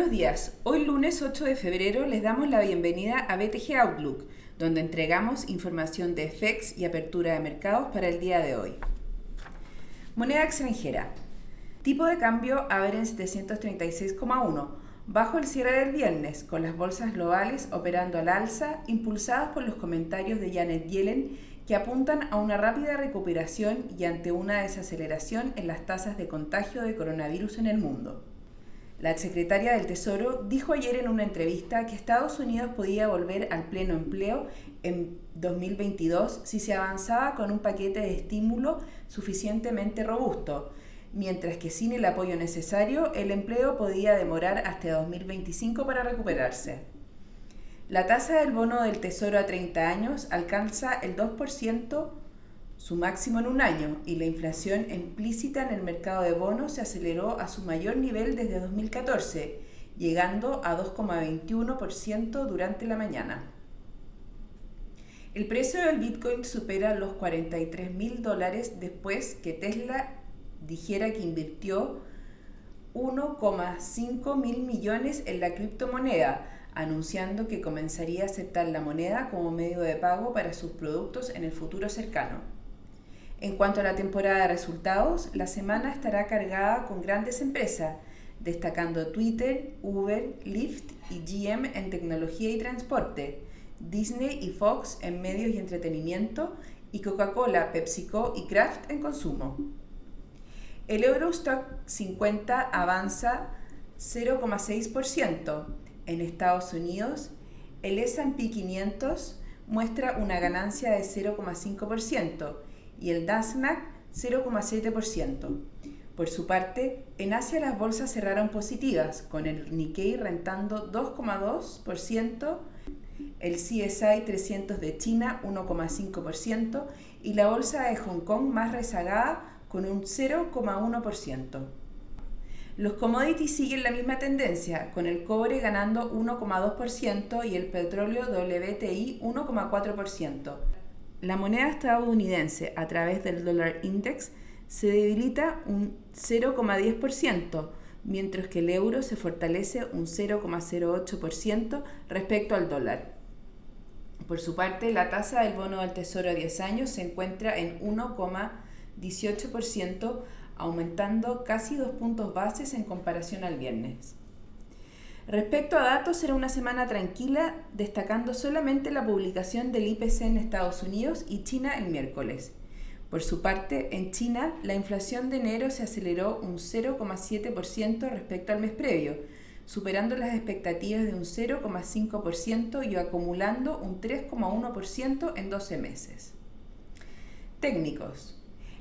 Buenos días. Hoy lunes 8 de febrero les damos la bienvenida a BTG Outlook, donde entregamos información de FX y apertura de mercados para el día de hoy. Moneda extranjera. Tipo de cambio a ver en 736,1, bajo el cierre del viernes, con las bolsas globales operando al alza, impulsadas por los comentarios de Janet Yellen que apuntan a una rápida recuperación y ante una desaceleración en las tasas de contagio de coronavirus en el mundo. La secretaria del Tesoro dijo ayer en una entrevista que Estados Unidos podía volver al pleno empleo en 2022 si se avanzaba con un paquete de estímulo suficientemente robusto, mientras que sin el apoyo necesario el empleo podía demorar hasta 2025 para recuperarse. La tasa del bono del Tesoro a 30 años alcanza el 2% su máximo en un año y la inflación implícita en el mercado de bonos se aceleró a su mayor nivel desde 2014, llegando a 2,21% durante la mañana. El precio del Bitcoin supera los 43 mil dólares después que Tesla dijera que invirtió 1,5 mil millones en la criptomoneda, anunciando que comenzaría a aceptar la moneda como medio de pago para sus productos en el futuro cercano. En cuanto a la temporada de resultados, la semana estará cargada con grandes empresas, destacando Twitter, Uber, Lyft y GM en tecnología y transporte, Disney y Fox en medios y entretenimiento y Coca-Cola, PepsiCo y Kraft en consumo. El Eurostock 50 avanza 0,6%. En Estados Unidos, el S&P 500 muestra una ganancia de 0,5% y el Nasdaq 0,7%. Por su parte, en Asia las bolsas cerraron positivas, con el Nikkei rentando 2,2%, el CSI 300 de China 1,5% y la bolsa de Hong Kong más rezagada con un 0,1%. Los commodities siguen la misma tendencia, con el cobre ganando 1,2% y el petróleo WTI 1,4% la moneda estadounidense a través del dólar index se debilita un 0,10%, mientras que el euro se fortalece un 0,08% respecto al dólar. Por su parte, la tasa del bono del Tesoro a 10 años se encuentra en 1,18%, aumentando casi dos puntos bases en comparación al viernes. Respecto a datos, será una semana tranquila, destacando solamente la publicación del IPC en Estados Unidos y China el miércoles. Por su parte, en China, la inflación de enero se aceleró un 0,7% respecto al mes previo, superando las expectativas de un 0,5% y acumulando un 3,1% en 12 meses. Técnicos.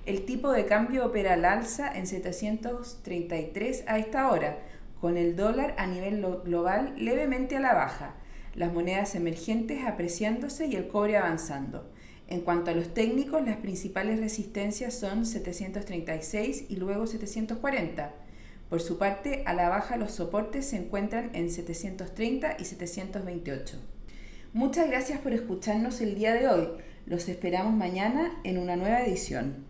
El tipo de cambio opera al alza en 733 a esta hora, con el dólar a nivel global levemente a la baja, las monedas emergentes apreciándose y el cobre avanzando. En cuanto a los técnicos, las principales resistencias son 736 y luego 740. Por su parte, a la baja los soportes se encuentran en 730 y 728. Muchas gracias por escucharnos el día de hoy. Los esperamos mañana en una nueva edición.